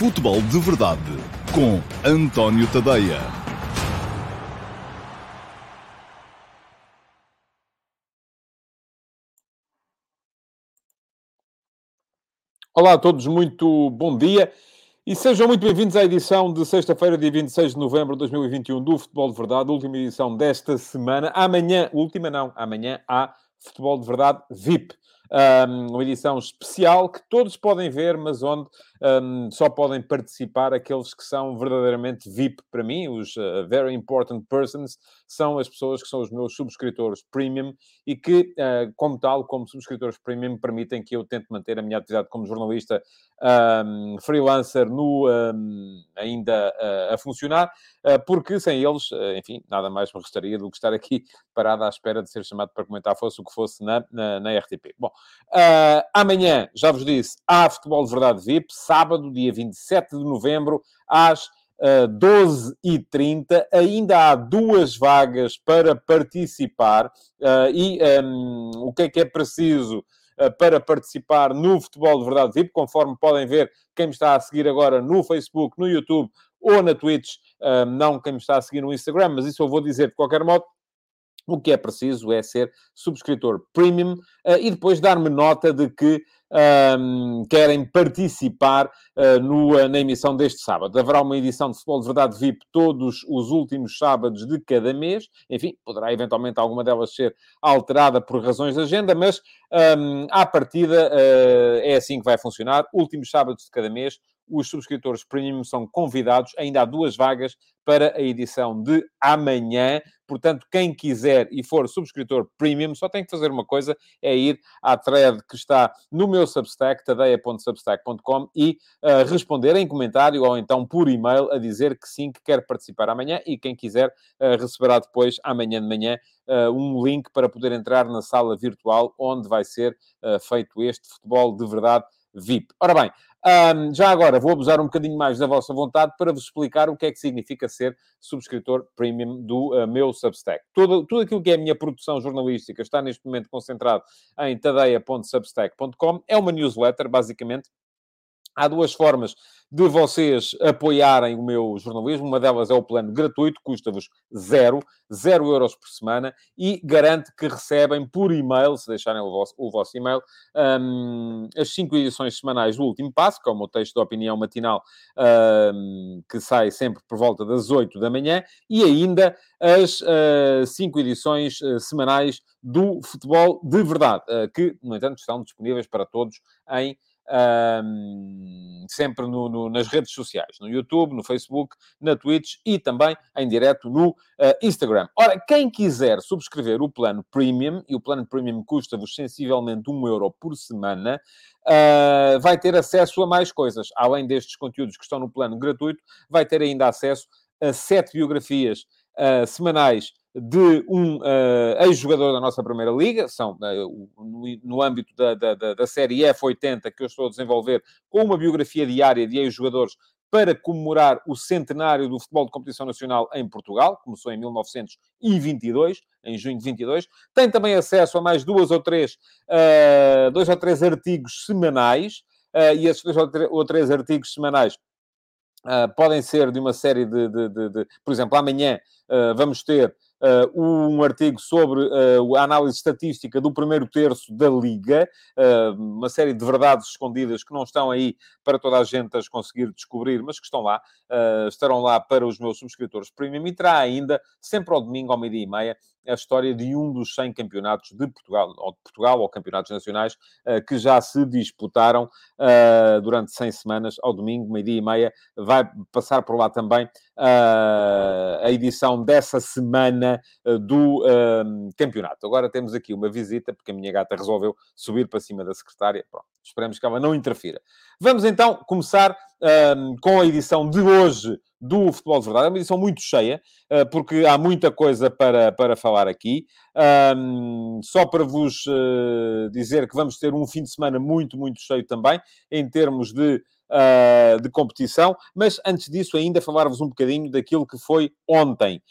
Futebol de Verdade com António Tadeia. Olá a todos, muito bom dia e sejam muito bem-vindos à edição de sexta-feira, dia 26 de novembro de 2021 do Futebol de Verdade, última edição desta semana. Amanhã, última não, amanhã há Futebol de Verdade VIP uma edição especial que todos podem ver, mas onde um, só podem participar aqueles que são verdadeiramente VIP para mim, os uh, Very Important Persons, são as pessoas que são os meus subscritores premium e que, uh, como tal, como subscritores premium, permitem que eu tente manter a minha atividade como jornalista um, freelancer no, um, ainda uh, a funcionar, porque sem eles, enfim, nada mais me restaria do que estar aqui parado à espera de ser chamado para comentar fosse o que fosse na, na, na RTP. Bom, amanhã, já vos disse, há Futebol de Verdade VIP, sábado, dia 27 de novembro, às uh, 12h30. Ainda há duas vagas para participar. Uh, e um, o que é que é preciso? Uh, para participar no Futebol de Verdade VIP, conforme podem ver quem me está a seguir agora no Facebook, no YouTube ou na Twitch, uh, não quem me está a seguir no Instagram, mas isso eu vou dizer de qualquer modo. O que é preciso é ser subscritor premium uh, e depois dar-me nota de que um, querem participar uh, no, uh, na emissão deste sábado. Haverá uma edição de Futebol de Verdade VIP todos os últimos sábados de cada mês. Enfim, poderá eventualmente alguma delas ser alterada por razões de agenda, mas um, à partida é assim que vai funcionar. Últimos sábados de cada mês, os subscritores premium são convidados. Ainda há duas vagas para a edição de amanhã. Portanto, quem quiser e for subscritor premium, só tem que fazer uma coisa: é ir à thread que está no meu Substack, tadeia.substack.com, e uh, responder em comentário ou então por e-mail a dizer que sim, que quer participar amanhã. E quem quiser uh, receberá depois, amanhã de manhã, uh, um link para poder entrar na sala virtual onde vai ser feito este futebol de verdade VIP. Ora bem, um, já agora vou abusar um bocadinho mais da vossa vontade para vos explicar o que é que significa ser subscritor premium do uh, meu Substack. Tudo, tudo aquilo que é a minha produção jornalística está neste momento concentrado em tadeia.substack.com. É uma newsletter, basicamente. Há duas formas de vocês apoiarem o meu jornalismo. Uma delas é o plano gratuito, custa-vos zero, zero euros por semana e garante que recebem por e-mail, se deixarem o vosso, o vosso e-mail, um, as cinco edições semanais do Último Passo, que é o meu texto de opinião matinal, um, que sai sempre por volta das oito da manhã, e ainda as uh, cinco edições uh, semanais do Futebol de Verdade, uh, que, no entanto, estão disponíveis para todos em um, sempre no, no, nas redes sociais, no YouTube, no Facebook, na Twitch e também em direto no uh, Instagram. Ora, quem quiser subscrever o plano Premium, e o plano Premium custa-vos sensivelmente 1 euro por semana, uh, vai ter acesso a mais coisas. Além destes conteúdos que estão no plano gratuito, vai ter ainda acesso a sete biografias uh, semanais de um uh, ex-jogador da nossa Primeira Liga, são uh, no, no, âmbito da, da, da, série F80 que eu estou a desenvolver, com uma biografia diária de ex-jogadores para comemorar o centenário do futebol de competição nacional em Portugal, começou em 1922, em junho de 22. Tem também acesso a mais duas ou três, uh, dois ou três artigos semanais, e esses dois ou três artigos semanais Uh, podem ser de uma série de, de, de, de por exemplo, amanhã uh, vamos ter uh, um artigo sobre uh, a análise estatística do primeiro terço da Liga, uh, uma série de verdades escondidas que não estão aí para toda a gente as conseguir descobrir, mas que estão lá, estarão lá para os meus subscritores. Premium e terá ainda, sempre ao domingo, ao meio-dia e meia, a história de um dos 100 campeonatos de Portugal, ou de Portugal, ou campeonatos nacionais, que já se disputaram durante 100 semanas, ao domingo, meio-dia e meia. Vai passar por lá também a edição dessa semana do campeonato. Agora temos aqui uma visita, porque a minha gata resolveu subir para cima da secretária. Pronto, esperemos que ela não interfira. Vamos então começar com a edição de hoje do Futebol de Verdade. É uma edição muito cheia, uh, porque há muita coisa para, para falar aqui. Um, ehm, só para vos uh, dizer que vamos ter um fim de semana muito, muito cheio também, em termos de uh, de competição. Mas antes disso, ainda falar-vos um bocadinho daquilo que foi ontem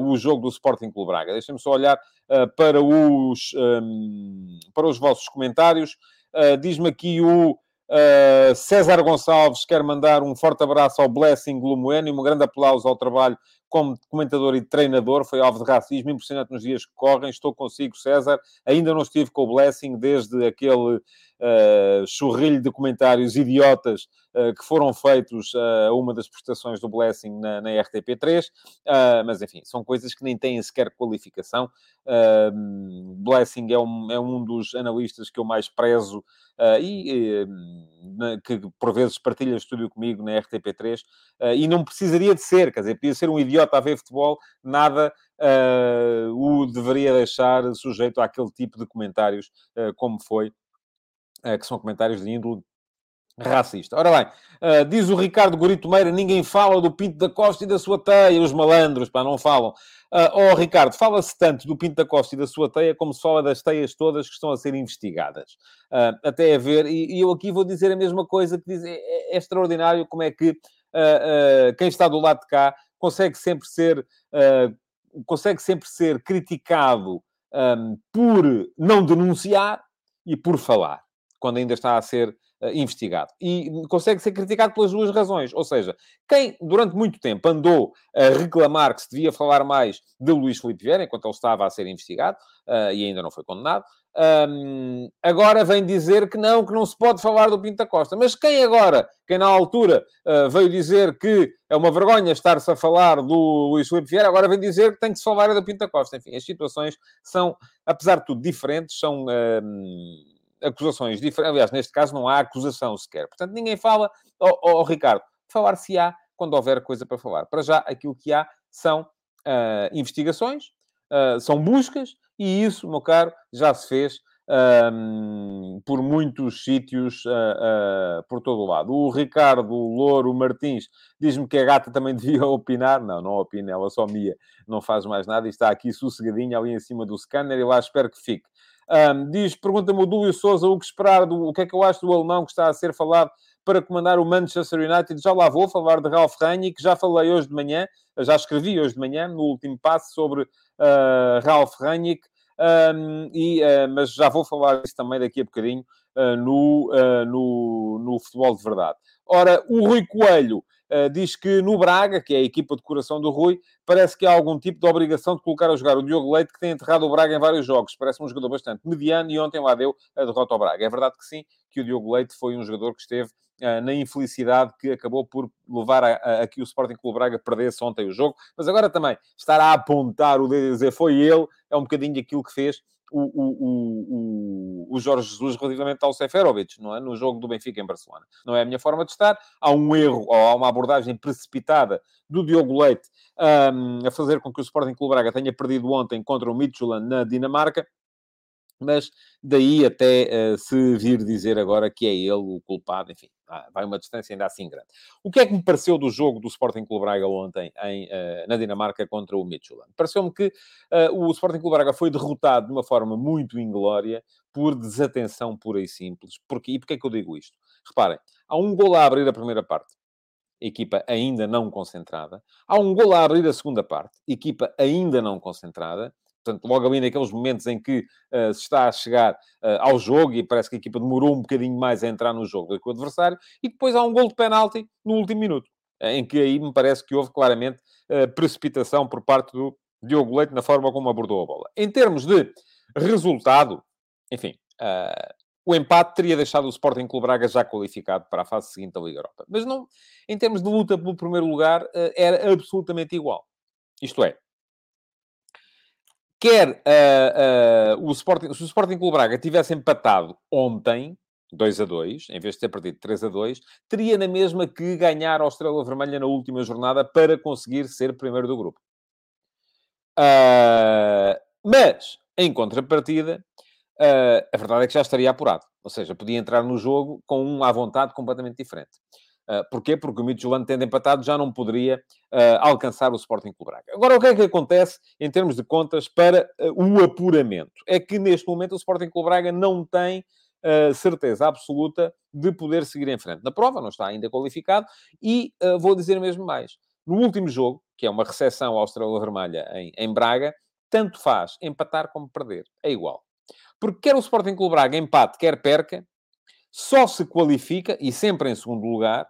o jogo do Sporting Clube Braga. Deixem-me só olhar para, os, um, para os vossos comentários. Diz-me aqui o Uh, César Gonçalves quer mandar um forte abraço ao Blessing Lumoeno e um grande aplauso ao trabalho como comentador e treinador. Foi alvo de racismo impressionante nos dias que correm. Estou consigo, César. Ainda não estive com o Blessing desde aquele uh, churrilho de comentários idiotas uh, que foram feitos a uma das prestações do Blessing na, na RTP3. mas, enfim, são coisas que nem têm sequer qualificação. Blessing é um, é um dos analistas que eu mais prezo uh, e uh, que por vezes partilha estúdio comigo na RTP3 uh, e não precisaria de ser, quer dizer, podia ser um idiota a ver futebol, nada o deveria deixar sujeito àquele tipo de comentários como foi, que são comentários de índole racista. Ora bem, uh, diz o Ricardo Gorito Meira, ninguém fala do Pinto da Costa e da sua teia, os malandros, pá, não falam. Uh, oh, Ricardo, fala-se tanto do Pinto da Costa e da sua teia como se fala das teias todas que estão a ser investigadas. Uh, até a ver, e, e, eu aqui vou dizer a mesma coisa que diz, é, é, é extraordinário como é que uh, quem está do lado de cá consegue sempre ser, consegue sempre ser criticado um, por não denunciar e por falar, quando ainda está a ser uh, investigado. E consegue ser criticado pelas duas razões. Ou seja, quem durante muito tempo andou a reclamar que se devia falar mais de Luís Filipe Vieira, enquanto ele estava a ser investigado, uh, e ainda não foi condenado, um, agora vem dizer que não, que não se pode falar do Pinto da Costa. Mas quem agora, quem na altura uh, veio dizer que é uma vergonha estar-se a falar do Luís Filipe Vieira, agora vem dizer que tem que se falar do Pinto da Costa. Enfim, as situações são, apesar de tudo, diferentes, são acusações diferentes. Aliás, neste caso não há acusação sequer. Portanto, ninguém fala. Oh, oh, Ricardo, falar-se-á quando houver coisa para falar. Para já, aquilo que há são uh, investigações, uh, são buscas, e isso, meu caro, já se fez por muitos sítios uh, por todo o lado. O Ricardo Louro Martins diz-me que a gata também devia opinar. Não, não opina, ela só mia, não faz mais nada e está aqui sossegadinha ali em cima do scanner e lá espero que fique. Um, diz, pergunta-me o Dúlio Souza o que esperar, do, o que é que eu acho do alemão que está a ser falado para comandar o Manchester United. Já lá vou falar de Ralf Rangnick, já falei hoje de manhã, já escrevi hoje de manhã, no último passo, sobre uh, Ralf Rangnick, um, e, uh, mas já vou falar disso também daqui a bocadinho uh, no, no, no futebol de verdade. Ora, o Rui Coelho uh, diz que no Braga, que é a equipa de coração do Rui, parece que há algum tipo de obrigação de colocar a jogar o Diogo Leite, que tem enterrado o Braga em vários jogos. Parece um jogador bastante mediano e ontem lá deu a derrota ao Braga. É verdade que sim, que o Diogo Leite foi um jogador que esteve uh, na infelicidade que acabou por levar a, a, a, que o Sporting Clube Braga perdesse ontem o jogo. Mas agora também, estar a apontar o dedo e dizer foi ele, é um bocadinho aquilo que fez o, o, o, o Jorge Jesus relativamente ao Seferovic, não é? No jogo do Benfica em Barcelona. Não é a minha forma de estar. Há um erro, ou há uma abordagem precipitada do Diogo Leite um, a fazer com que o Sporting Clube Braga tenha perdido ontem contra o Midtjylland na Dinamarca mas daí até uh, se vir dizer agora que é ele o culpado, enfim, vai uma distância ainda assim grande. O que é que me pareceu do jogo do Sporting Clube Braga ontem em, uh, na Dinamarca contra o Midtjylland? Pareceu-me que uh, o Sporting Clube Braga foi derrotado de uma forma muito inglória por desatenção pura e simples. Porquê? E porquê é que eu digo isto? Reparem, há um gol a abrir a primeira parte. Equipa ainda não concentrada. Há um gol a abrir a segunda parte. Equipa ainda não concentrada Portanto, logo ali naqueles momentos em que uh, se está a chegar uh, ao jogo e parece que a equipa demorou um bocadinho mais a entrar no jogo do que o adversário, e depois há um gol de penalti no último minuto, em que aí me parece que houve claramente uh, precipitação por parte do Diogo Leite na forma como abordou a bola. Em termos de resultado, enfim, o empate teria deixado o Sporting Clube Braga já qualificado para a fase seguinte da Liga Europa. Mas não, em termos de luta pelo primeiro lugar, era absolutamente igual. Isto é, quer uh, uh, o Sporting, se o Sporting Clube Braga tivesse empatado ontem, 2 a 2, em vez de ter perdido 3 a 2, teria na mesma que ganhar ao Estrela Vermelha na última jornada para conseguir ser primeiro do grupo. Uh, mas, em contrapartida, a verdade é que já estaria apurado. Ou seja, podia entrar no jogo com um à vontade completamente diferente. Uh, porquê? Porque o Midtjylland, tendo empatado, já não poderia uh, alcançar o Sporting Clube Braga. Agora, o que é que acontece em termos de contas para uh, o apuramento? É que, neste momento, o Sporting Clube Braga não tem certeza absoluta de poder seguir em frente. Na prova, não está ainda qualificado. E vou dizer mesmo mais. No último jogo, que é uma recepção à Estrela Vermelha em, em Braga, tanto faz empatar como perder. É igual. Porque quer o Sporting Clube Braga empate, quer perca, só se qualifica, e sempre em segundo lugar,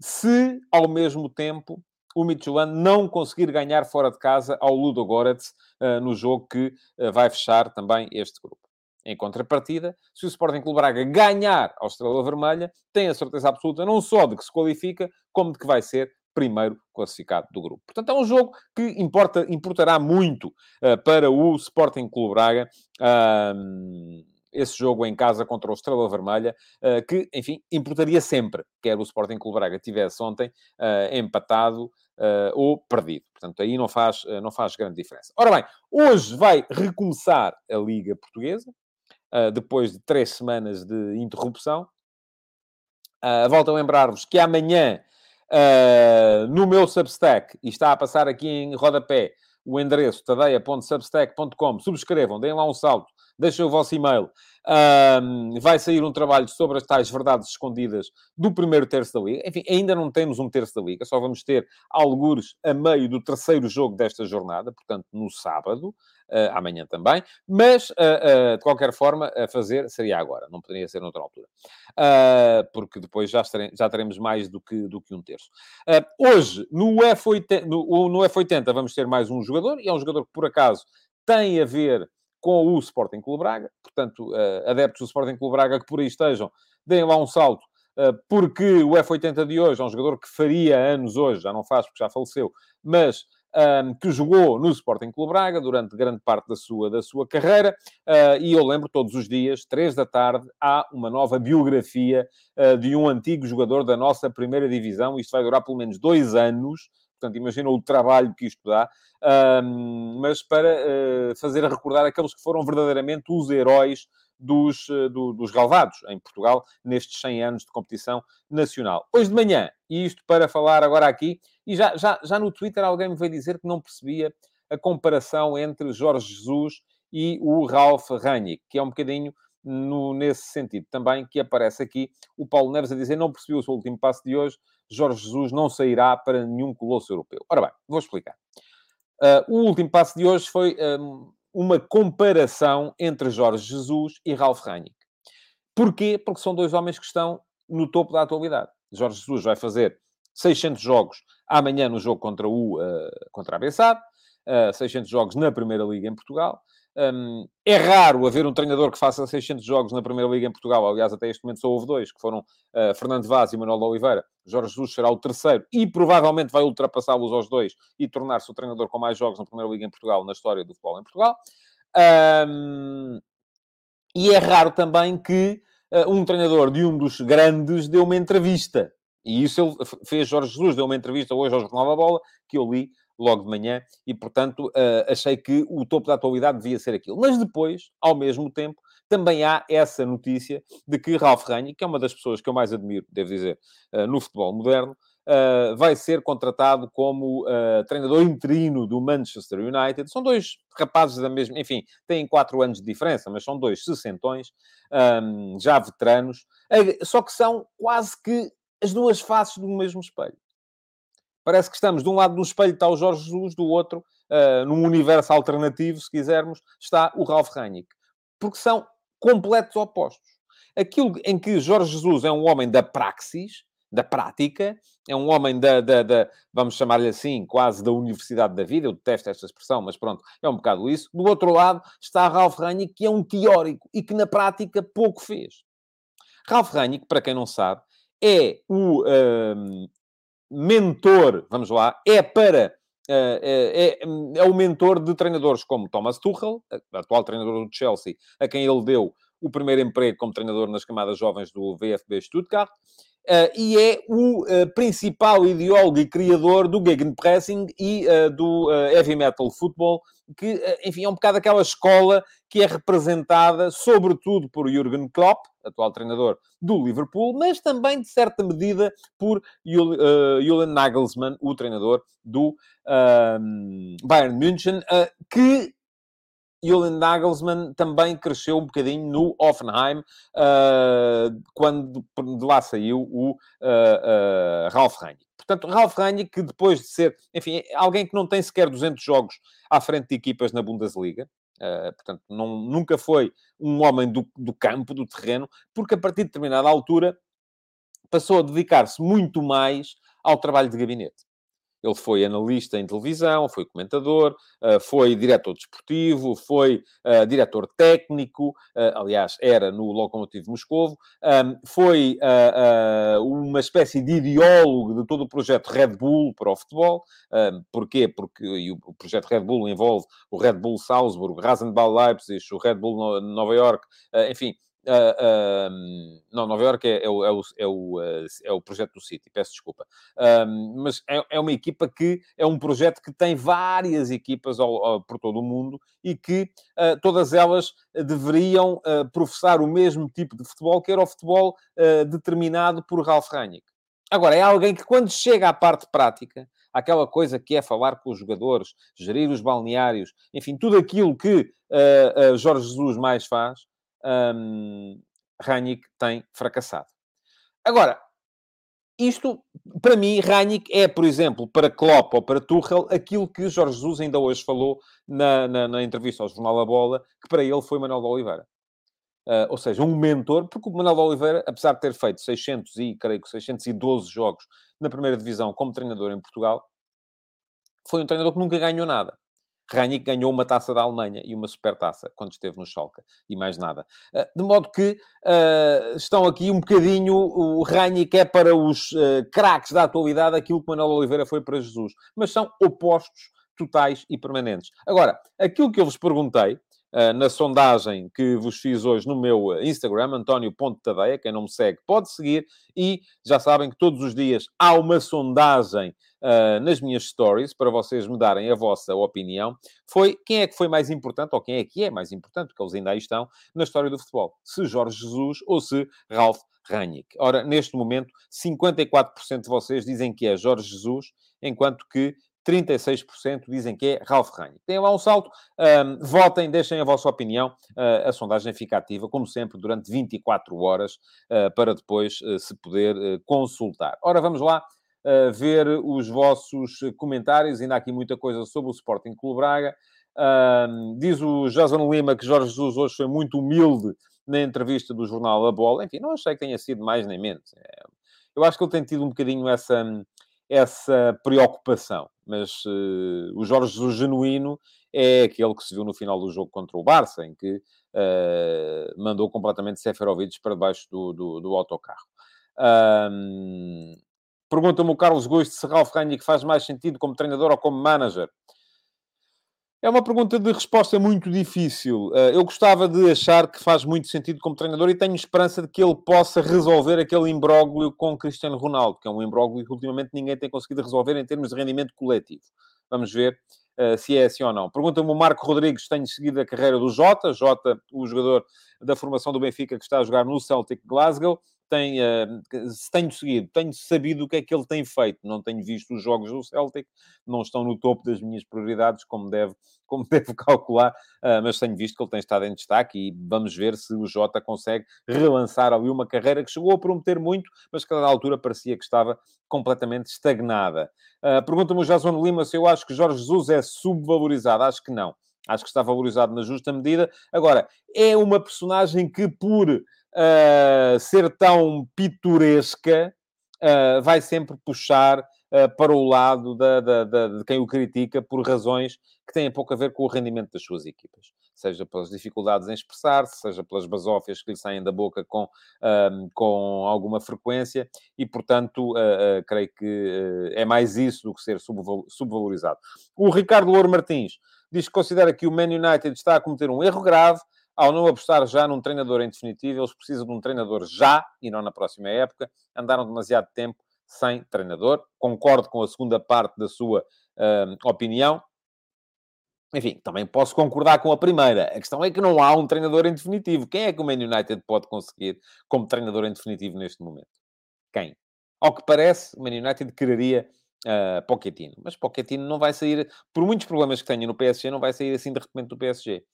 se ao mesmo tempo o Midtjylland não conseguir ganhar fora de casa ao Ludo Goretz uh, no jogo que uh, vai fechar também este grupo. Em contrapartida, se o Sporting Clube Braga ganhar ao Estrela Vermelha, tem a certeza absoluta não só de que se qualifica, como de que vai ser primeiro classificado do grupo. Portanto, é um jogo que importa, importará muito uh, para o Sporting Clube Braga. Esse jogo em casa contra o Estrela Vermelha, uh, que, enfim, importaria sempre, quer o Sporting Clube Braga tivesse ontem uh, empatado uh, ou perdido. Portanto, aí não faz, não faz grande diferença. Ora bem, hoje vai recomeçar a Liga Portuguesa, depois de três semanas de interrupção. volto a lembrar-vos que amanhã, no meu Substack, e está a passar aqui em rodapé, o endereço tadeia.substack.com, subscrevam, deem lá um salto, deixem o vosso e-mail. Um, vai sair um trabalho sobre as tais verdades escondidas do primeiro terço da Liga. Enfim, ainda não temos um terço da Liga, só vamos ter algures a meio do terceiro jogo desta jornada, portanto, no sábado, uh, amanhã também. Mas, uh, uh, de qualquer forma, a fazer seria agora, não poderia ser noutra altura. porque depois já, estaremos, já teremos mais do que, do que um terço. hoje, no F80, no, no F80, vamos ter mais um jogador, e é um jogador que, por acaso, tem a ver com o Sporting Clube Braga. Portanto, uh, adeptos do Sporting Clube Braga que por aí estejam, deem lá um salto, uh, porque o F80 de hoje é um jogador que faria anos hoje, já não faz porque já faleceu, mas ehm, que jogou no Sporting Clube Braga durante grande parte da sua, da sua carreira, uh, e eu lembro todos os dias, três da tarde, há uma nova biografia de um antigo jogador da nossa primeira divisão, isto vai durar pelo menos dois anos, portanto, imagina o trabalho que isto dá, um, mas para uh, fazer recordar aqueles que foram verdadeiramente os heróis dos, uh, do, dos galvados em Portugal nestes 100 anos de competição nacional. Hoje de manhã, e isto para falar agora aqui, e já, já, já no Twitter alguém me veio dizer que não percebia a comparação entre Jorge Jesus e o Ralf Rangnick, que é um bocadinho no, nesse sentido também que aparece aqui o Paulo Neves a dizer não percebeu o seu último passo de hoje, Jorge Jesus não sairá para nenhum colosso europeu. Ora bem, vou explicar. Uh, o último passo de hoje foi um, uma comparação entre Jorge Jesus e Ralf Rangnick. Porquê? Porque são dois homens que estão no topo da atualidade. Jorge Jesus vai fazer 600 jogos amanhã no jogo contra, o, uh, contra a Bessade, uh, 600 jogos na Primeira Liga em Portugal. Um, é raro haver um treinador que faça 600 jogos na Primeira Liga em Portugal. Aliás, até este momento só houve dois, que foram uh, Fernando Vaz e Manuel Oliveira. Jorge Jesus será o terceiro e provavelmente vai ultrapassá-los aos dois e tornar-se o treinador com mais jogos na Primeira Liga em Portugal na história do futebol em Portugal. Um, e é raro também que uh, um treinador de um dos grandes dê uma entrevista. E isso ele fez Jorge Jesus, deu uma entrevista hoje ao Jornal da Bola, que eu li logo de manhã, e portanto uh, achei que o topo da atualidade devia ser aquilo. Mas depois, ao mesmo tempo, também há essa notícia de que Ralf Rangnick, que é uma das pessoas que eu mais admiro, devo dizer, uh, no futebol moderno, uh, vai ser contratado como treinador interino do Manchester United. São dois rapazes da mesma, enfim, têm quatro anos de diferença, mas são dois sessentões, um, já veteranos, só que são quase que as duas faces do mesmo espelho. Parece que estamos de um lado do espelho está o Jorge Jesus, do outro, uh, num universo alternativo, se quisermos, está o Ralf Rangnick. Porque são completos opostos. Aquilo em que Jorge Jesus é um homem da praxis, da prática, é um homem da, da, da vamos chamar-lhe assim, quase da universidade da vida, eu detesto esta expressão, mas pronto, é um bocado isso. Do outro lado está Ralf Rangnick, que é um teórico e que na prática pouco fez. Ralf Rangnick, para quem não sabe, é o uh, mentor, vamos lá, é para. Uh, é, é, o mentor de treinadores como Thomas Tuchel, atual treinador do Chelsea, a quem ele deu o primeiro emprego como treinador nas camadas jovens do VfB Stuttgart, e é o principal ideólogo e criador do Gegenpressing e do Heavy Metal Football, que, enfim, é um bocado aquela escola que é representada, sobretudo, por Jürgen Klopp, atual treinador do Liverpool, mas também, de certa medida, por Julian Nagelsmann, o treinador do uh, Bayern München, uh, que Julian Nagelsmann também cresceu um bocadinho no Offenheim, quando de lá saiu o uh, Ralf Rangnick. Portanto, Ralf Rangnick, que depois de ser, enfim, alguém que não tem sequer 200 jogos à frente de equipas na Bundesliga, Uh, portanto, não, nunca foi um homem do, do campo, do terreno, porque a partir de determinada altura passou a dedicar-se muito mais ao trabalho de gabinete. Ele foi analista em televisão, foi comentador, eh, foi diretor desportivo, foi uh, diretor técnico, uh, aliás, era no Lokomotiv Moscovo, um, foi uma espécie de ideólogo de todo o projeto Red Bull para o futebol. Um, porquê? Porque o projeto Red Bull envolve o Red Bull Salzburg, Rasenball Leipzig, o Red Bull Nova York, enfim, Uh, uh, não, Nova York é, é, o, é, o, é, o, uh, é o projeto do City, peço desculpa. mas é, é, uma equipa que é um projeto que tem várias equipas ao, ao, por todo o mundo e que ah, todas elas deveriam ah, professar o mesmo tipo de futebol, que era o futebol determinado por Ralf Rangnick. Agora, é alguém que quando chega à parte prática, aquela coisa que é falar com os jogadores, gerir os balneários, enfim, tudo aquilo que Jorge Jesus mais faz, um, tem fracassado. Agora, isto, para mim, Ranić é, por exemplo, para Klopp ou para Tuchel, aquilo que Jorge Jesus ainda hoje falou na, na, na entrevista ao Jornal da Bola, que para ele foi Manuel de Oliveira. Uh, ou seja, um mentor, porque o Manuel de Oliveira, apesar de ter feito 600 e, creio que 612 jogos na primeira divisão como treinador em Portugal, foi um treinador que nunca ganhou nada. Ranić ganhou uma taça da Alemanha e uma supertaça quando esteve no Schalke e mais nada. Ah, de modo que uh, estão aqui um bocadinho, o Ranić é para os uh, craques da atualidade aquilo que Manuel Oliveira foi para Jesus, mas são opostos totais e permanentes. Agora, aquilo que eu vos perguntei, na sondagem que vos fiz hoje no meu Instagram, António Ponte Tadeia. Quem não me segue pode seguir. E já sabem que todos os dias há uma sondagem uh, nas minhas stories para vocês me darem a vossa opinião. Foi quem é que foi mais importante, ou quem é que é mais importante, porque eles ainda aí estão, na história do futebol. Se Jorge Jesus ou se Ralf Rangnick. Ora, neste momento, 54% de vocês dizem que é Jorge Jesus, enquanto que 36% dizem que é Ralf Rangnick. Tem lá um salto, um, votem, deixem a vossa opinião. Uh, a sondagem fica ativa, como sempre, durante 24 horas, uh, para depois uh, se poder consultar. Ora, vamos lá ver os vossos comentários. Ainda há aqui muita coisa sobre o Sporting Clube Braga. diz o Jason Lima que Jorge Jesus hoje foi muito humilde na entrevista do jornal A Bola. Enfim, não achei que tenha sido mais nem menos. É, eu acho que ele tem tido um bocadinho essa, essa preocupação. Mas uh, o Jorge Jesus genuíno é aquele que se viu no final do jogo contra o Barça, em que uh, mandou completamente Seferovic para debaixo do, do, do autocarro. Um, Pergunta-me o Carlos Gosto se Ralf Rangnick faz mais sentido como treinador ou como manager. É uma pergunta de resposta muito difícil. Eh, eu gostava de achar que faz muito sentido como treinador e tenho esperança de que ele possa resolver aquele imbróglio com Cristiano Ronaldo, que é um imbróglio que ultimamente ninguém tem conseguido resolver em termos de rendimento coletivo. Vamos ver uh, se é assim ou não. Pergunta-me o Marco Rodrigues, tenho seguido a carreira do Jota. Jota, o jogador da formação do Benfica que está a jogar no Celtic Glasgow tem, uh, tenho seguido, tenho sabido o que é que ele tem feito. Não tenho visto os jogos do Celtic, não estão no topo das minhas prioridades, como deve, como deve calcular, uh, mas tenho visto que ele tem estado em destaque e vamos ver se o Jota consegue relançar ali uma carreira que chegou a prometer muito, mas que na altura parecia que estava completamente estagnada. Uh, Pergunta-me o Jason Lima se eu acho que Jorge Jesus é subvalorizado. Acho que não. Acho que está valorizado na justa medida. Agora, é uma personagem que, por uh, ser tão pitoresca, uh, vai sempre puxar uh, para o lado da, da, da, de quem o critica por razões que têm pouco a ver com o rendimento das suas equipas. Seja pelas dificuldades em expressar-se, seja pelas basófias que lhe saem da boca com, com alguma frequência, e, portanto, creio que é mais isso do que ser subvalorizado. O Ricardo Louro Martins diz que considera que o Man United está a cometer um erro grave ao não apostar já num treinador em definitivo, eles precisam de um treinador já e não na próxima época. Andaram demasiado tempo sem treinador. Concordo com a segunda parte da sua uh, opinião. Enfim, também posso concordar com a primeira. A questão é que não há um treinador em definitivo. Quem é que o Man United pode conseguir como treinador em definitivo neste momento? Quem? Ao que parece, o Man United quereria uh, Pochettino. Mas Pochettino não vai sair, por muitos problemas que tenha no PSG, não vai sair assim de repente do PSG.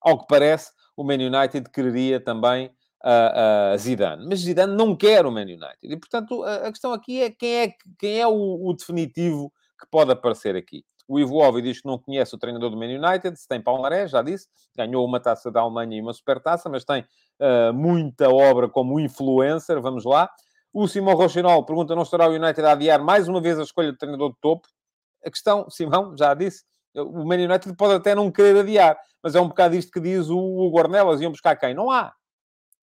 Ao que parece, o Man United quereria também a, a Zidane. Mas Zidane não quer o Man United. E, portanto, a, a questão aqui é quem é, quem é o, o, definitivo que pode aparecer aqui. O Ivo Ovi diz que não conhece o treinador do Man United, se tem palmarés, já disse, ganhou uma taça da Alemanha e uma supertaça, mas tem uh, muita obra como influencer, vamos lá. O Simão Rochinol pergunta, não estará o United a adiar mais uma vez a escolha do treinador de topo? A questão, Simão, já disse, o Man United pode até não querer adiar, mas é um bocado isto que diz o, o Guarnelas, iam buscar quem? Não há.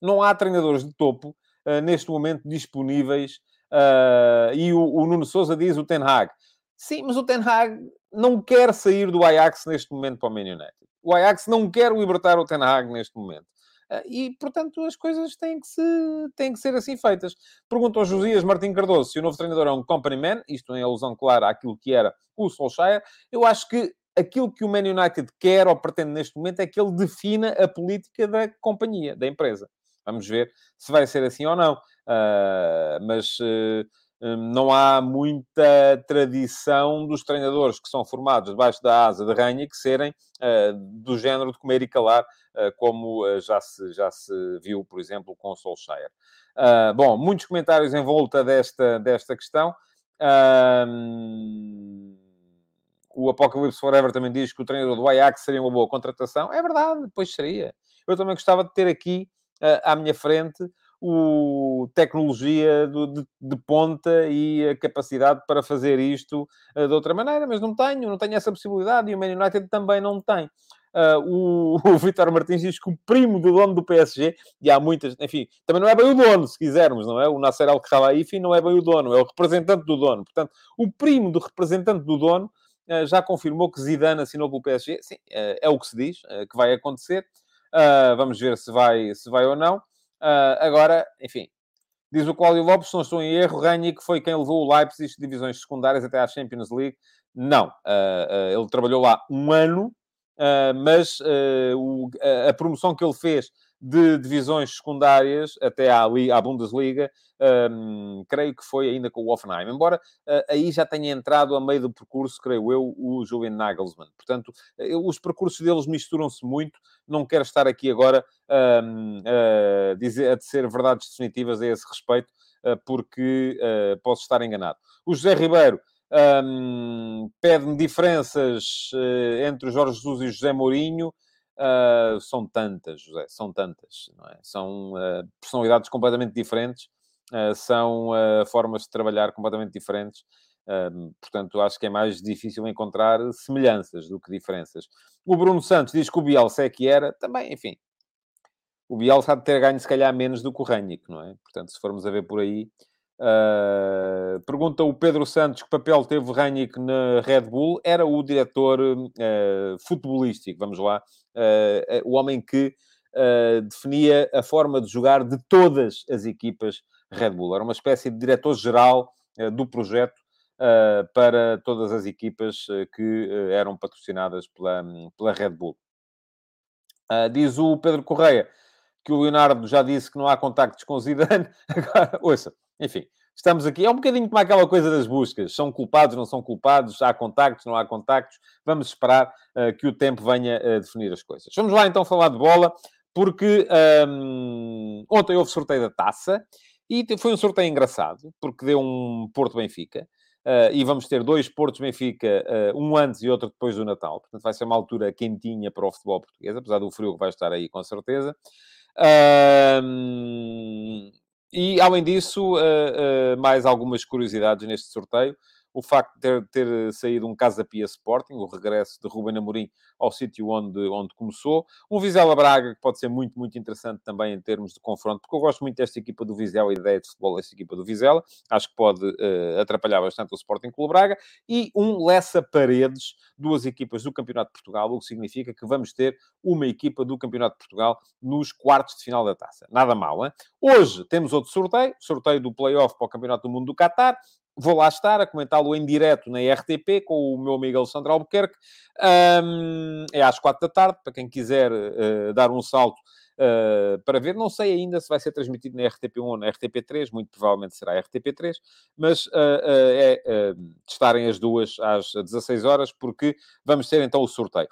Não há treinadores de topo uh, neste momento disponíveis. Uh, e o, o Nuno Souza diz o Ten Hag. Sim, mas o Ten Hag não quer sair do Ajax neste momento para o Man United. O Ajax não quer libertar o Ten Hag neste momento. Uh, e, portanto, as coisas têm que, se, têm que ser assim feitas. Pergunta ao Josias Martim Cardoso se o novo treinador é um company man, isto em alusão clara àquilo que era o Solskjaer. Eu acho que aquilo que o Man United quer ou pretende neste momento é que ele defina a política da companhia, da empresa. Vamos ver se vai ser assim ou não. Uh, mas uh, não há muita tradição dos treinadores que são formados debaixo da asa de ranha que serem uh, do género de comer e calar, como já, se, já se viu, por exemplo, com o Solskjaer. bom, muitos comentários em volta desta, desta questão. O Apocalipse Forever também diz que o treinador do Ajax seria uma boa contratação. É verdade, pois seria. Eu também gostava de ter aqui à minha frente o tecnologia do, de, de, ponta e a capacidade para fazer isto uh, de outra maneira, mas não tenho, não tenho essa possibilidade e o Man United também não tem. Uh, o, o Vitor Martins diz que o primo do dono do PSG, e há muitas, enfim, também não é bem o dono, se quisermos, não é? O Nasser Al-Khelaifi não é bem o dono, é o representante do dono. Portanto, o primo do representante do dono uh, já confirmou que Zidane assinou com o PSG. Sim, uh, é o que se diz, que vai acontecer. vamos ver se vai, se vai ou não. Agora, enfim, diz o Cláudio Lopes, se não estou em erro, Rangnick foi quem levou o Leipzig de divisões secundárias até à Champions League. Não, ele trabalhou lá um ano, mas a promoção que ele fez de divisões secundárias até à, à Bundesliga, um, creio que foi ainda com o Offenheim. Embora uh, aí já tenha entrado a meio do percurso, creio eu, o Julian Nagelsmann. Portanto, uh, os percursos deles misturam-se muito. Não quero estar aqui agora um, a, dizer, a dizer verdades definitivas a esse respeito, uh, porque posso estar enganado. O José Ribeiro um, pede-me diferenças entre o Jorge Jesus e o José Mourinho. Uh, são tantas, José, são tantas, é? São uh, personalidades completamente diferentes, uh, são formas de trabalhar completamente diferentes. portanto, acho que é mais difícil encontrar semelhanças do que diferenças. O Bruno Santos diz que o Bielsa é que era, também, enfim, o Bielsa há de ter ganho se calhar menos do que o Rangnick, não é? Portanto, se formos a ver por aí, pergunta o Pedro Santos que papel teve Rangnick na Red Bull. Era o diretor uh, futebolístico, vamos lá. Uh, o homem que definia a forma de jogar de todas as equipas Red Bull. Era uma espécie de diretor-geral do projeto para todas as equipas que eram patrocinadas pela, pela Red Bull. diz o Pedro Correia que o Leonardo já disse que não há contactos com Zidane. Agora, ouça, enfim, estamos aqui. É um bocadinho como aquela coisa das buscas. São culpados, não são culpados? Há contactos, não há contactos? Vamos esperar uh, que o tempo venha a definir as coisas. Vamos lá então falar de bola, porque um, ontem houve sorteio da taça e foi um sorteio engraçado, porque deu um Porto Benfica. Uh, e vamos ter dois Portos Benfica, uh, um antes e outro depois do Natal. Portanto, vai ser uma altura quentinha para o futebol português, apesar do frio que vai estar aí, com certeza. Uh, e, além disso, uh, uh, mais algumas curiosidades neste sorteio o facto de ter, ter saído um Casa Pia Sporting, o regresso de Ruben Amorim ao sítio onde, onde começou. Um Vizela Braga que pode ser muito, muito interessante também em termos de confronto, porque eu gosto muito desta equipa do Vizela da ideia de futebol desta equipa do Vizela. Acho que pode uh, atrapalhar bastante o Sporting Clube Braga. E um Lessa Paredes, duas equipas do Campeonato de Portugal, o que significa que vamos ter uma equipa do Campeonato de Portugal nos quartos de final da taça. Nada mal, hein? Hoje temos outro sorteio, sorteio do Playoff para o Campeonato do Mundo do Qatar vou lá estar a comentá-lo em direto na RTP com o meu amigo Alexandre Albuquerque. Um, é às quatro da tarde, para quem quiser uh, dar um salto uh, para ver. Não sei ainda se vai ser transmitido na RTP1 ou na RTP3, muito provavelmente será RTP3, mas uh, é estarem as duas às 16 horas, porque vamos ter então o sorteio.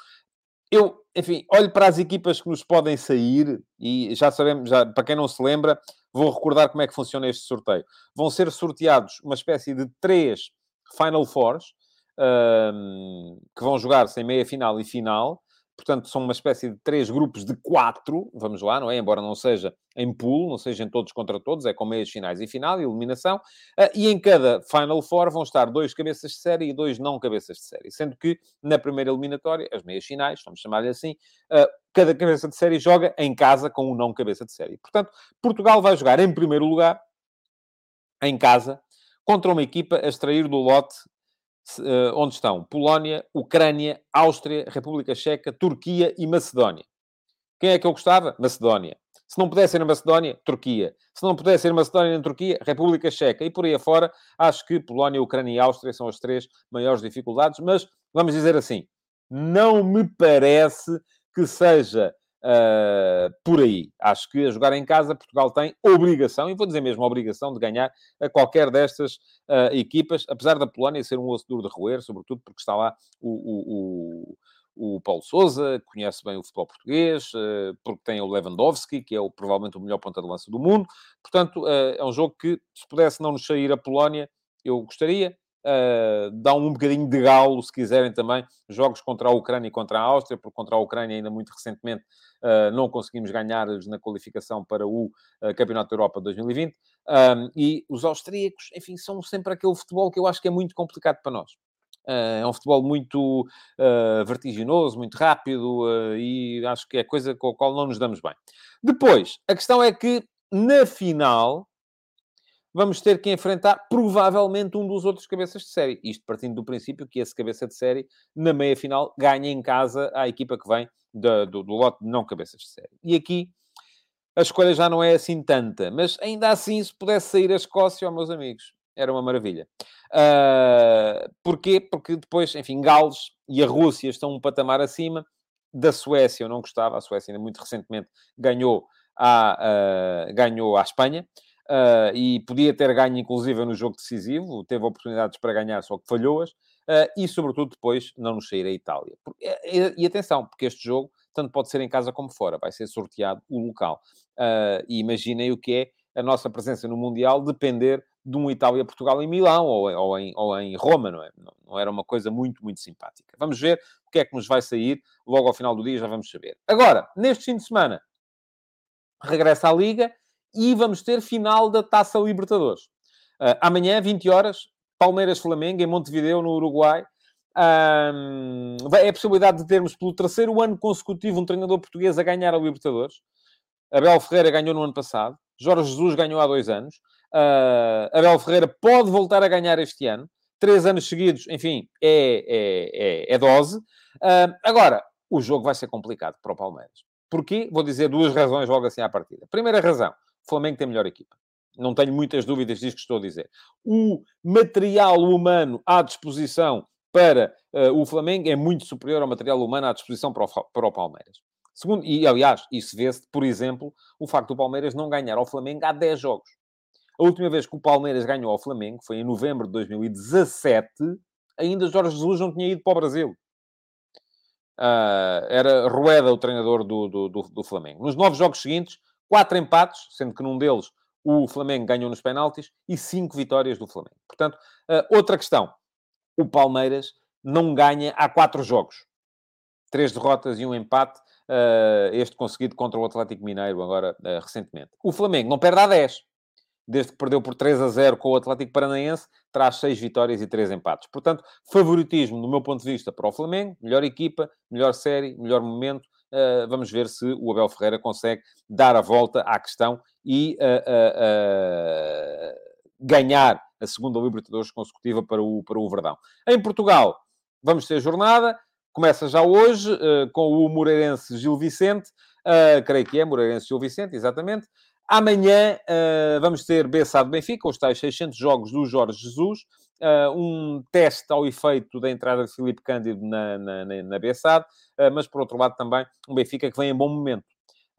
Eu, enfim, olho para as equipas que nos podem sair e já sabemos, já, para quem não se lembra, Vou recordar como é que funciona este sorteio. Vão ser sorteados uma espécie de três Final Fours, que vão jogar sem meia-final e final. Portanto, são uma espécie de três grupos de quatro, vamos lá, não é? Embora não seja em pool, não sejam todos contra todos, é com meias finais e final e eliminação. Uh, e em cada Final Four vão estar dois cabeças de série e dois não cabeças de série. Sendo que na primeira eliminatória, as meias finais, vamos chamar-lhe assim, uh, cada cabeça de série joga em casa com o um não cabeça de série. Portanto, Portugal vai jogar em primeiro lugar, em casa, contra uma equipa a extrair do lote uh, onde estão Polónia, Ucrânia, Áustria, República Checa, Turquia e Macedónia. Quem é que eu gostava? Macedónia. Se não pudesse ser na Macedónia, Turquia. Se não pudesse ser Macedónia na Turquia, República Checa. E por aí afora, acho que Polónia, Ucrânia e Áustria são as três maiores dificuldades, mas vamos dizer assim, não me parece que seja uh, por aí. Acho que a jogar em casa, Portugal tem obrigação, e vou dizer mesmo obrigação, de ganhar a qualquer destas uh, equipas, apesar da Polónia ser um osso duro de roer, sobretudo porque está lá o, o, o, o Paulo Souza, conhece bem o futebol português, uh, porque tem o Lewandowski, que é o, provavelmente o melhor ponta de lança do mundo. Portanto, é um jogo que, se pudesse não nos sair a Polónia, eu gostaria. Uh, dá um bocadinho de galo, se quiserem também, jogos contra a Ucrânia e contra a Áustria, porque contra a Ucrânia ainda muito recentemente uh, não conseguimos ganhar na qualificação para o uh, Campeonato da Europa 2020. Um, e os austríacos, enfim, são sempre aquele futebol que eu acho que é muito complicado para nós. é um futebol muito vertiginoso, muito rápido e acho que é coisa com a qual não nos damos bem. Depois, a questão é que na final vamos ter que enfrentar provavelmente um dos outros cabeças de série. Isto partindo do princípio que esse cabeça de série, na meia final, ganha em casa a equipa que vem do, do, do lote de não cabeças de série. E aqui a escolha já não é assim tanta, mas ainda assim, se pudesse sair a Escócia, oh, meus amigos, era uma maravilha. Uh, porquê? Porque depois, enfim, Gales e a Rússia estão um patamar acima. Da Suécia eu não gostava, a Suécia ainda muito recentemente ganhou a, uh, ganhou a Espanha. Uh, e podia ter ganho, inclusive, no jogo decisivo, teve oportunidades para ganhar, só que falhou-as, uh, e, sobretudo, depois não nos sair a Itália. E, e, atenção, porque este jogo tanto pode ser em casa como fora, vai ser sorteado o local. Uh, e imaginem o que é a nossa presença no Mundial depender de um Itália-Portugal em Milão ou, ou, em, ou em Roma, não é? Não, não, era uma coisa muito, muito simpática. Vamos ver o que é que nos vai sair, logo ao final do dia já vamos saber. Agora, neste fim de semana, regressa à Liga e vamos ter final da Taça Libertadores. Uh, amanhã, 20 horas, Palmeiras-Flamengo, em Montevideo, no Uruguai. Um, é a possibilidade de termos, pelo terceiro ano consecutivo, um treinador português a ganhar a Libertadores. Abel Ferreira ganhou no ano passado. Jorge Jesus ganhou há dois anos. Uh, Abel Ferreira pode voltar a ganhar este ano. Três anos seguidos, enfim, é, é, é, é dose. Uh, agora, o jogo vai ser complicado para o Palmeiras. Porquê? Vou dizer duas razões logo assim à partida. Primeira razão, Flamengo tem melhor equipa. Não tenho muitas dúvidas disso que estou a dizer. O material humano à disposição para uh, o Flamengo é muito superior ao material humano à disposição para o, para o Palmeiras. Segundo, e aliás, isso vê-se, por exemplo, o facto do Palmeiras não ganhar ao Flamengo há 10 jogos. A última vez que o Palmeiras ganhou ao Flamengo foi em novembro de 2017, ainda Jorge Jesus não tinha ido para o Brasil. Uh, era Rueda o treinador do, do, do, do Flamengo. Nos nove jogos seguintes, Quatro empates, sendo que num deles o Flamengo ganhou nos penaltis, e cinco vitórias do Flamengo. Portanto, uh, outra questão. O Palmeiras não ganha há quatro jogos. Três derrotas e um empate, uh, este conseguido contra o Atlético Mineiro, agora, uh, recentemente. O Flamengo não perde há 10. Desde que perdeu por 3 a 0 com o Atlético Paranaense, traz seis vitórias e três empates. Portanto, favoritismo, do meu ponto de vista, para o Flamengo. Melhor equipa, melhor série, melhor momento vamos ver se o Abel Ferreira consegue dar a volta à questão e uh, uh, ganhar a segunda Libertadores consecutiva para o, para o Verdão. Em Portugal, vamos ter jornada. Começa já hoje com o Moreirense Gil Vicente. creio que é Moreirense Gil Vicente, exatamente. Amanhã vamos ter Bessado Benfica, os tais 600 jogos do Jorge Jesus. Uh, um teste ao efeito da entrada de Filipe Cândido na, na, na, na Bessade, uh, mas por outro lado também um Benfica que vem em bom momento.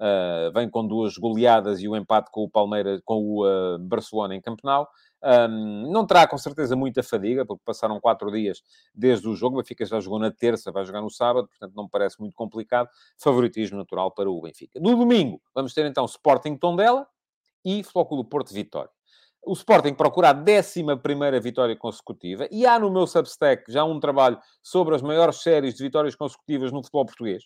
Uh, vem com duas goleadas e o empate com o Palmeiras, com o Barcelona em Campenau. Um, não terá com certeza muita fadiga, porque passaram quatro dias desde o jogo. O Benfica já jogou na terça, vai jogar no sábado, portanto não me parece muito complicado. Favoritismo natural para o Benfica. No domingo, vamos ter então Sporting Tondela e Flóculo Porto Vitória. O Sporting procura a 11 vitória consecutiva e há no meu Substack já um trabalho sobre as maiores séries de vitórias consecutivas no futebol português.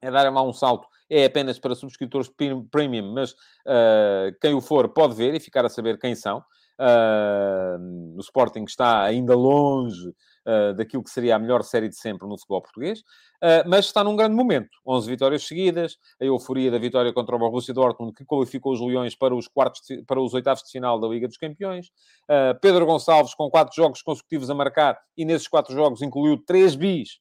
É dar lá um salto, é apenas para subscritores premium, mas uh, quem o for pode ver e ficar a saber quem são. Uh, o Sporting está ainda longe uh, daquilo que seria a melhor série de sempre no futebol português, uh, mas está num grande momento. 11 vitórias seguidas, a euforia da vitória contra o Borussia Dortmund, que qualificou os Leões para os, quartos de, para os oitavos de final da Liga dos Campeões. Uh, Pedro Gonçalves com quatro jogos consecutivos a marcar e nesses quatro jogos incluiu três bis,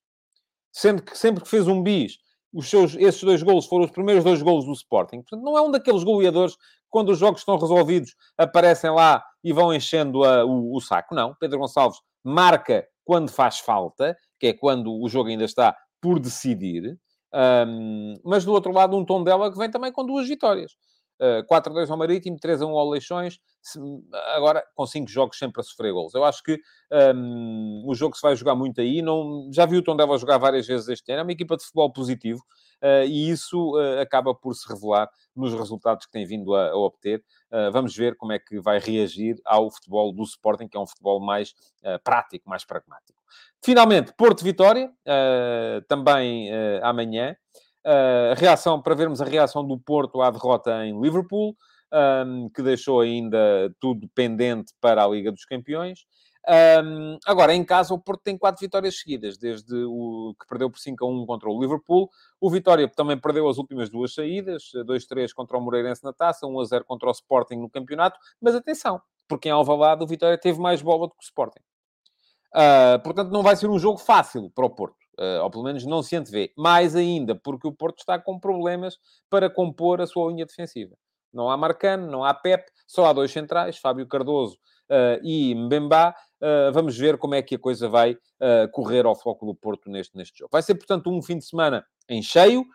sendo que sempre que fez um bis, os seus, esses dois golos foram os primeiros dois golos do Sporting. Portanto, não é um daqueles goleadores que, quando os jogos estão resolvidos, aparecem lá e vão enchendo a, o, o, saco. Não. Pedro Gonçalves marca quando faz falta, que é quando o jogo ainda está por decidir. Um, mas do outro lado, um tom dela que vem também com duas vitórias. Uh, 4-2 ao Marítimo, 3-1 ao Leixões, agora com 5 jogos sempre a sofrer gols. Eu acho que um, o jogo se vai jogar muito aí. Não, já vi o Tondela jogar várias vezes este ano. É uma equipa de futebol positivo e isso uh, acaba por se revelar nos resultados que tem vindo a, a obter. Uh, vamos ver como é que vai reagir ao futebol do Sporting, que é um futebol mais prático, mais pragmático. Finalmente, Porto Vitória, também amanhã. Uh, reação, para vermos a reação do Porto à derrota em Liverpool, um, que deixou ainda tudo pendente para a Liga dos Campeões. Um, agora, em casa, o Porto tem quatro vitórias seguidas, desde o que perdeu por 5 a 1 contra o Liverpool. O Vitória também perdeu as últimas duas saídas, 2-3 contra o Moreirense na taça, 1-0 contra o Sporting no campeonato. Mas atenção, porque em Alvalade o Vitória teve mais bola do que o Sporting. Uh, portanto, não vai ser um jogo fácil para o Porto. Uh, ou pelo menos não se antevê. Mais ainda, porque o Porto está com problemas para compor a sua linha defensiva. Não há Marcano, não há Pep, só há dois centrais, Fábio Cardoso e Mbemba. Uh, vamos ver como é que a coisa vai uh, correr ao foco do Porto neste, neste jogo. Vai ser, portanto, um fim de semana em cheio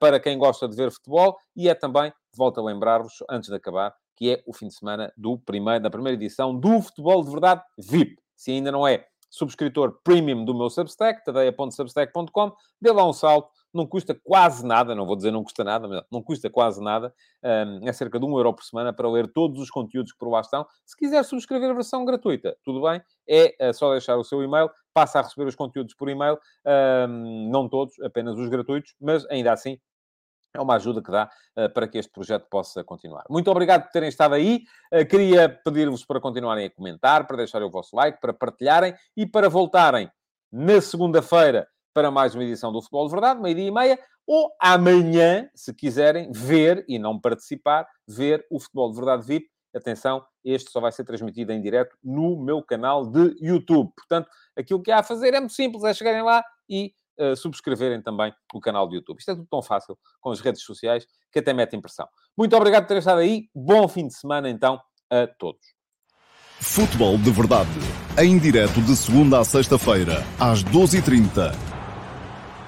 para quem gosta de ver futebol e é também, volto a lembrar-vos, antes de acabar, que é o fim de semana do primeiro, da primeira edição do Futebol de Verdade VIP. Se ainda não é subscritor premium do meu Substack, tadeia.substack.com, dê lá um salto, não custa quase nada, não vou dizer não custa nada, mas não custa quase nada, um, é cerca de um euro por semana para ler todos os conteúdos que por lá estão. Se quiser subscrever a versão gratuita, tudo bem, é, é só deixar o seu e-mail, passa a receber os conteúdos por e-mail, um, não todos, apenas os gratuitos, mas ainda assim é uma ajuda que dá uh, para que este projeto possa continuar. Muito obrigado por terem estado aí. Uh, queria pedir-vos para continuarem a comentar, para deixarem o vosso like, para partilharem e para voltarem na segunda-feira para mais uma edição do Futebol de Verdade, meio-dia e meia, ou amanhã, se quiserem ver e não participar, ver o Futebol de Verdade VIP. Atenção, este só vai ser transmitido em direto no meu canal de YouTube. Portanto, aquilo que há a fazer é muito simples, é chegarem lá e uh, subscreverem também o canal do YouTube. Isto é tudo tão fácil com as redes sociais que até mete impressão. Muito obrigado por terem estado aí. Bom fim de semana, então, a todos. Futebol de Verdade, em direto de segunda a sexta-feira, às 12h30